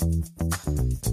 Thank you.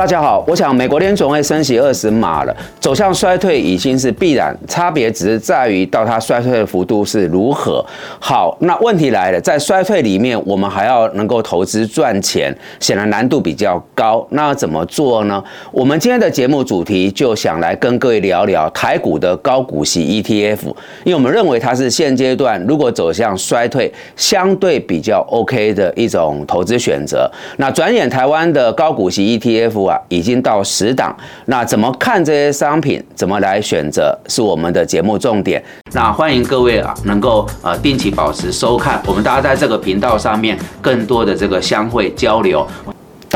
大家好，我想美国联总会升息二十码了，走向衰退已经是必然，差别只是在于到它衰退的幅度是如何。好，那问题来了，在衰退里面，我们还要能够投资赚钱，显然难度比较高。那要怎么做呢？我们今天的节目主题就想来跟各位聊聊台股的高股息 ETF，因为我们认为它是现阶段如果走向衰退相对比较 OK 的一种投资选择。那转眼台湾的高股息 ETF。已经到十档，那怎么看这些商品？怎么来选择？是我们的节目重点。那欢迎各位啊，能够呃定期保持收看，我们大家在这个频道上面更多的这个相会交流。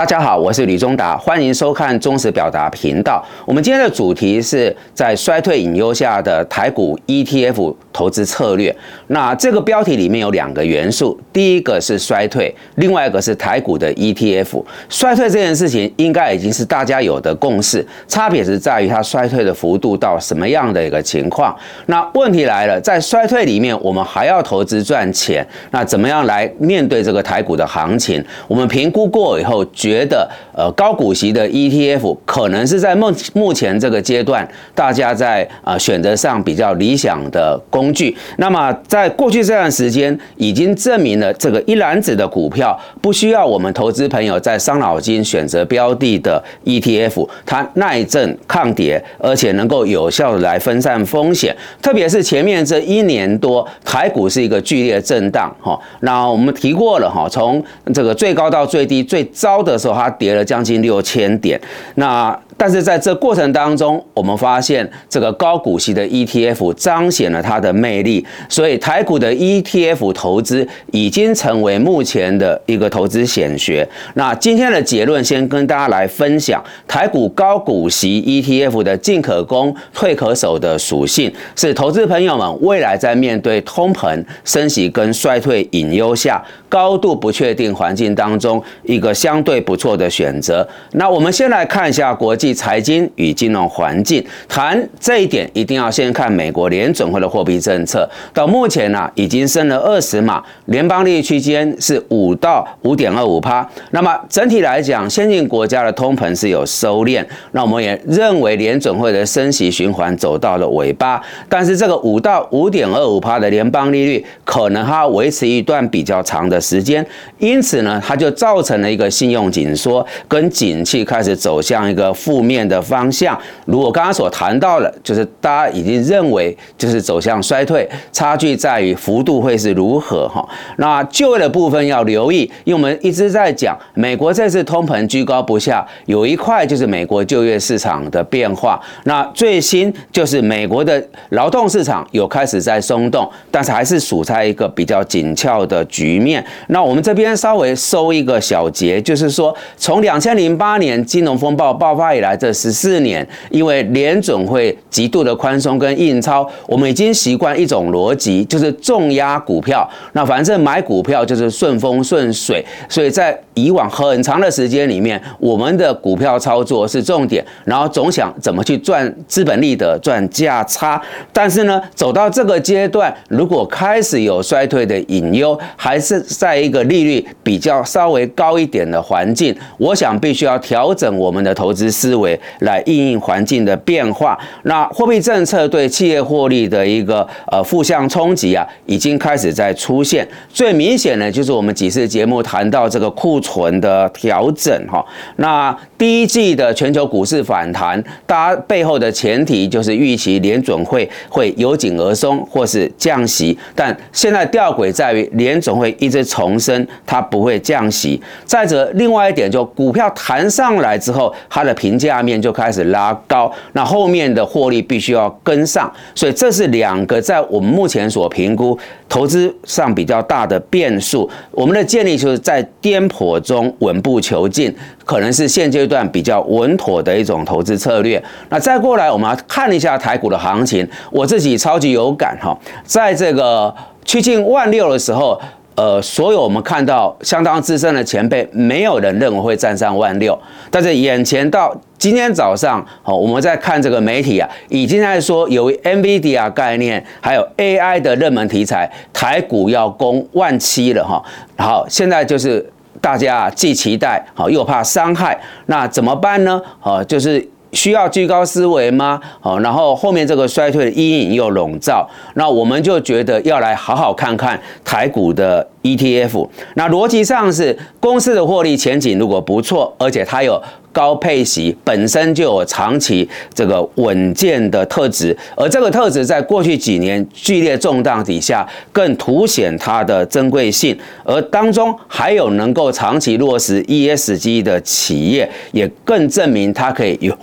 大家好，我是李忠达，欢迎收看忠实表达频道。我们今天的主题是在衰退隐忧下的台股 ETF。投资策略，那这个标题里面有两个元素，第一个是衰退，另外一个是台股的 ETF。衰退这件事情应该已经是大家有的共识，差别是在于它衰退的幅度到什么样的一个情况。那问题来了，在衰退里面，我们还要投资赚钱，那怎么样来面对这个台股的行情？我们评估过以后，决觉得呃高股息的 ETF 可能是在目目前这个阶段，大家在呃选择上比较理想的。工具，那么在过去这段时间，已经证明了这个一篮子的股票不需要我们投资朋友在伤脑筋选择标的的 ETF，它耐震抗跌，而且能够有效的来分散风险。特别是前面这一年多，台股是一个剧烈震荡，哈，那我们提过了，哈，从这个最高到最低，最糟的的时候它跌了将近六千点，那。但是在这过程当中，我们发现这个高股息的 ETF 彰显了它的魅力，所以台股的 ETF 投资已经成为目前的一个投资显学。那今天的结论先跟大家来分享台股高股息 ETF 的进可攻、退可守的属性，是投资朋友们未来在面对通膨、升息跟衰退隐忧下。高度不确定环境当中，一个相对不错的选择。那我们先来看一下国际财经与金融环境。谈这一点，一定要先看美国联准会的货币政策。到目前呢，已经升了二十码，联邦利率区间是五到五点二五趴。那么整体来讲，先进国家的通膨是有收敛。那我们也认为联准会的升息循环走到了尾巴。但是这个五到五点二五趴的联邦利率，可能它维持一段比较长的。时间，因此呢，它就造成了一个信用紧缩，跟景气开始走向一个负负面的方向。如果刚刚所谈到的，就是大家已经认为就是走向衰退，差距在于幅度会是如何哈。那就业的部分要留意，因为我们一直在讲美国这次通膨居高不下，有一块就是美国就业市场的变化。那最新就是美国的劳动市场有开始在松动，但是还是处在一个比较紧俏的局面。那我们这边稍微收一个小结，就是说，从两千零八年金融风暴爆发以来来这十四年，因为联准会极度的宽松跟印钞，我们已经习惯一种逻辑，就是重压股票。那反正买股票就是顺风顺水，所以在以往很长的时间里面，我们的股票操作是重点，然后总想怎么去赚资本利得、赚价差。但是呢，走到这个阶段，如果开始有衰退的隐忧，还是在一个利率比较稍微高一点的环境，我想必须要调整我们的投资思思维来应应环境的变化。那货币政策对企业获利的一个呃负向冲击啊，已经开始在出现。最明显的就是我们几次节目谈到这个库存的调整哈。那第一季的全球股市反弹，大家背后的前提就是预期联准会会由紧而松或是降息，但现在吊诡在于联准会一直。重申它不会降息。再者，另外一点就股票弹上来之后，它的评价面就开始拉高，那后面的获利必须要跟上。所以这是两个在我们目前所评估投资上比较大的变数。我们的建议就是在颠簸中稳步求进，可能是现阶段比较稳妥的一种投资策略。那再过来，我们要看一下台股的行情，我自己超级有感哈，在这个趋近万六的时候。呃，所有我们看到相当资深的前辈，没有人认为会站上万六。但是眼前到今天早上，哦，我们在看这个媒体啊，已经在说有 NVIDIA 概念，还有 AI 的热门题材，台股要攻万七了哈。好，现在就是大家既期待，好又怕伤害，那怎么办呢？哦，就是。需要居高思维吗？好，然后后面这个衰退的阴影又笼罩，那我们就觉得要来好好看看台股的 ETF。那逻辑上是公司的获利前景如果不错，而且它有高配息，本身就有长期这个稳健的特质，而这个特质在过去几年剧烈动荡底下更凸显它的珍贵性，而当中还有能够长期落实 ESG 的企业，也更证明它可以有。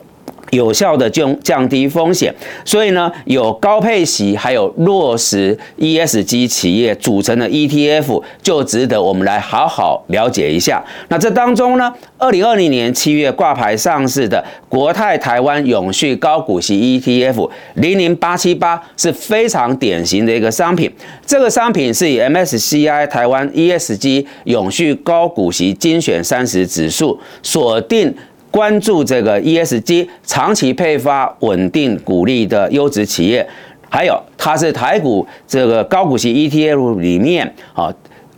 有效的降降低风险，所以呢，有高配息还有落实 ESG 企业组成的 ETF 就值得我们来好好了解一下。那这当中呢，二零二零年七月挂牌上市的国泰台湾永续高股息 ETF 零零八七八是非常典型的一个商品。这个商品是以 MSCI 台湾 ESG 永续高股息精选三十指数锁定。关注这个 ESG 长期配发稳定股利的优质企业，还有它是台股这个高股息 ETF 里面啊。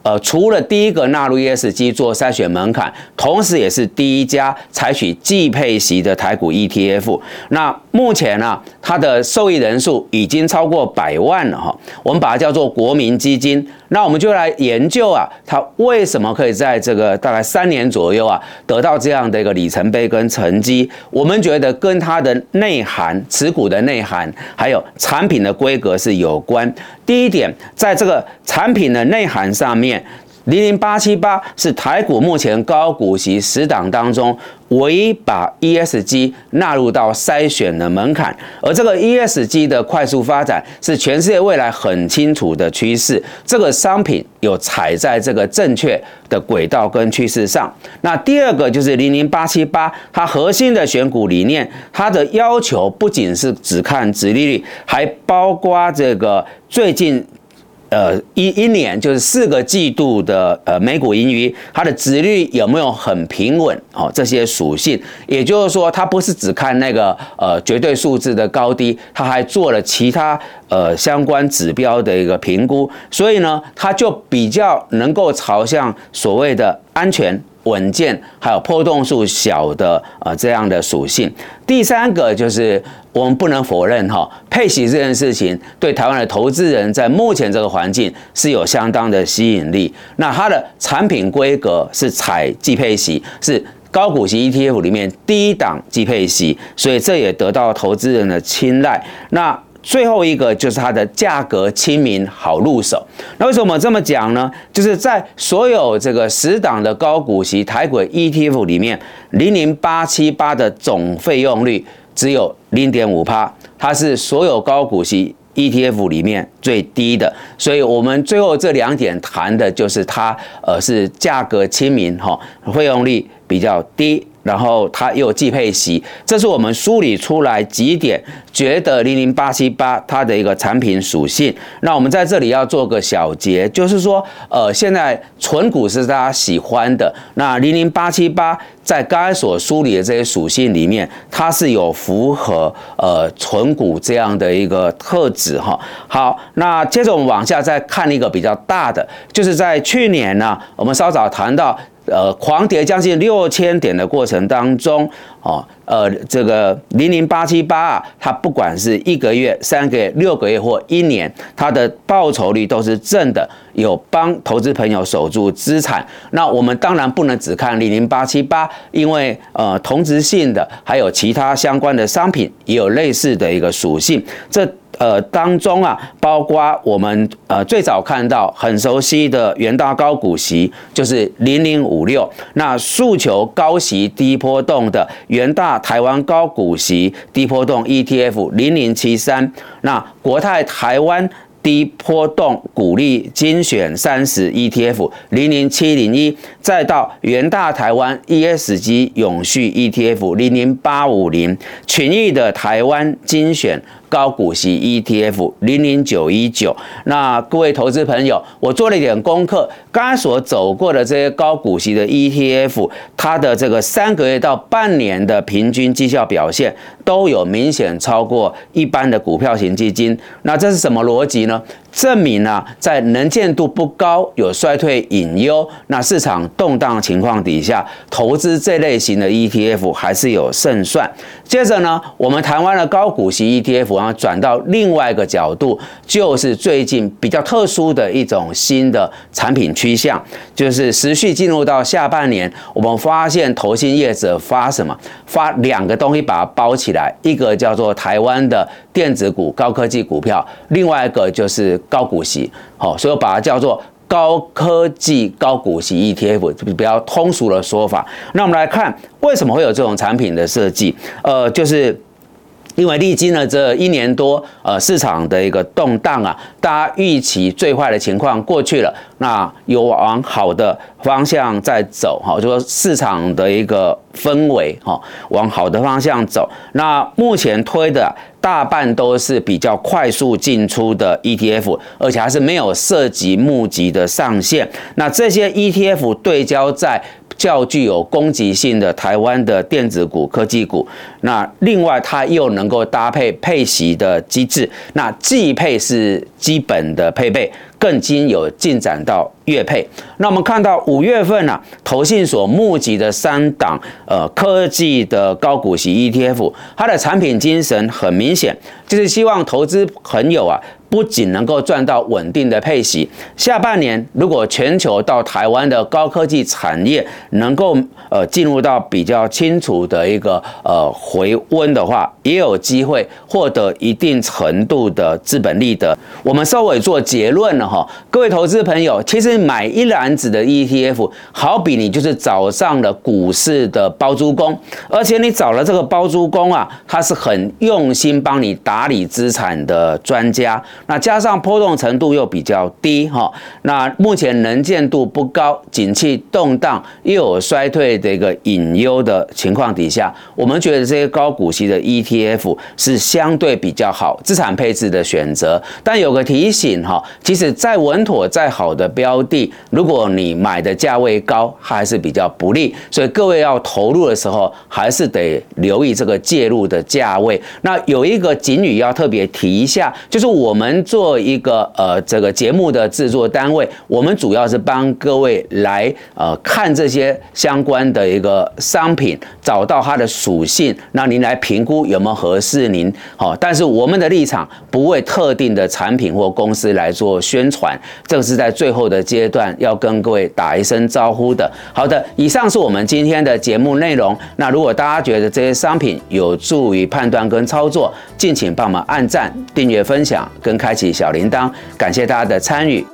呃，除了第一个纳入 ESG 做筛选门槛，同时也是第一家采取季配息的台股 ETF。那目前呢，它的受益人数已经超过百万了哈。我们把它叫做国民基金。那我们就来研究啊，它为什么可以在这个大概三年左右啊，得到这样的一个里程碑跟成绩？我们觉得跟它的内涵、持股的内涵，还有产品的规格是有关。第一点，在这个产品的内涵上面，零零八七八是台股目前高股息十档当中唯一把 ESG 纳入到筛选的门槛，而这个 ESG 的快速发展是全世界未来很清楚的趋势。这个商品有踩在这个正确的轨道跟趋势上。那第二个就是零零八七八，它核心的选股理念，它的要求不仅是只看殖利率，还包括这个最近。呃，一一年就是四个季度的呃美股盈余，它的值率有没有很平稳？哦，这些属性，也就是说，它不是只看那个呃绝对数字的高低，它还做了其他呃相关指标的一个评估，所以呢，它就比较能够朝向所谓的安全。稳健，还有波动数小的呃这样的属性。第三个就是我们不能否认哈，配息这件事情对台湾的投资人在目前这个环境是有相当的吸引力。那它的产品规格是采季配息，是高股息 ETF 里面低档季配息，所以这也得到投资人的青睐。那最后一个就是它的价格亲民好入手。那为什么这么讲呢？就是在所有这个十档的高股息台股 ETF 里面，零零八七八的总费用率只有零点五帕，它是所有高股息 ETF 里面最低的。所以我们最后这两点谈的就是它呃是价格亲民哈，费用率比较低。然后它又既配息，这是我们梳理出来几点，觉得零零八七八它的一个产品属性。那我们在这里要做个小结，就是说，呃，现在纯股是大家喜欢的，那零零八七八在刚才所梳理的这些属性里面，它是有符合呃存股这样的一个特质哈。好，那接着我们往下再看一个比较大的，就是在去年呢，我们稍早谈到。呃，狂跌将近六千点的过程当中，啊，呃，这个零零八七八啊，它不管是一个月、三个月、六个月或一年，它的报酬率都是正的，有帮投资朋友守住资产。那我们当然不能只看零零八七八，因为呃，同质性的还有其他相关的商品也有类似的一个属性。这呃，当中啊，包括我们呃最早看到很熟悉的元大高股息，就是零零五六，那诉求高息低波动的元大台湾高股息低波动 ETF 零零七三，那国泰台湾。低波动股利精选三十 ETF 零零七零一，再到元大台湾 ESG 永续 ETF 零零八五零，群益的台湾精选高股息 ETF 零零九一九。那各位投资朋友，我做了一点功课，刚所走过的这些高股息的 ETF，它的这个三个月到半年的平均绩效表现都有明显超过一般的股票型基金。那这是什么逻辑呢？证明呢，在能见度不高、有衰退隐忧、那市场动荡情况底下，投资这类型的 ETF 还是有胜算。接着呢，我们台湾的高股息 ETF 然后转到另外一个角度，就是最近比较特殊的一种新的产品趋向，就是持续进入到下半年，我们发现投信业者发什么？发两个东西把它包起来，一个叫做台湾的电子股、高科技股票，另外一个就是高股息。好，所以我把它叫做。高科技高股息 ETF 比较通俗的说法。那我们来看为什么会有这种产品的设计？呃，就是因为历经了这一年多，呃，市场的一个动荡啊，大家预期最坏的情况过去了，那有往好的方向在走，哈，就说市场的一个氛围，哈，往好的方向走。那目前推的。大半都是比较快速进出的 ETF，而且还是没有涉及募集的上限。那这些 ETF 对焦在较具有攻击性的台湾的电子股、科技股。那另外它又能够搭配配息的机制，那既配是基本的配备。更经有进展到月配，那我们看到五月份呢，投信所募集的三档呃科技的高股息 ETF，它的产品精神很明显，就是希望投资朋友啊。不仅能够赚到稳定的配息，下半年如果全球到台湾的高科技产业能够呃进入到比较清楚的一个呃回温的话，也有机会获得一定程度的资本利得。我们稍微做结论了哈，各位投资朋友，其实买一篮子的 ETF，好比你就是找上了股市的包租公，而且你找了这个包租公啊，他是很用心帮你打理资产的专家。那加上波动程度又比较低哈，那目前能见度不高，景气动荡又有衰退的一个隐忧的情况底下，我们觉得这些高股息的 ETF 是相对比较好资产配置的选择。但有个提醒哈，其实再稳妥再好的标的，如果你买的价位高，它还是比较不利。所以各位要投入的时候，还是得留意这个介入的价位。那有一个警语要特别提一下，就是我们。做一个呃这个节目的制作单位，我们主要是帮各位来呃看这些相关的一个商品，找到它的属性，那您来评估有没有合适您。好，但是我们的立场不为特定的产品或公司来做宣传，这是在最后的阶段要跟各位打一声招呼的。好的，以上是我们今天的节目内容。那如果大家觉得这些商品有助于判断跟操作，敬请帮忙按赞、订阅、分享跟。开启小铃铛，感谢大家的参与。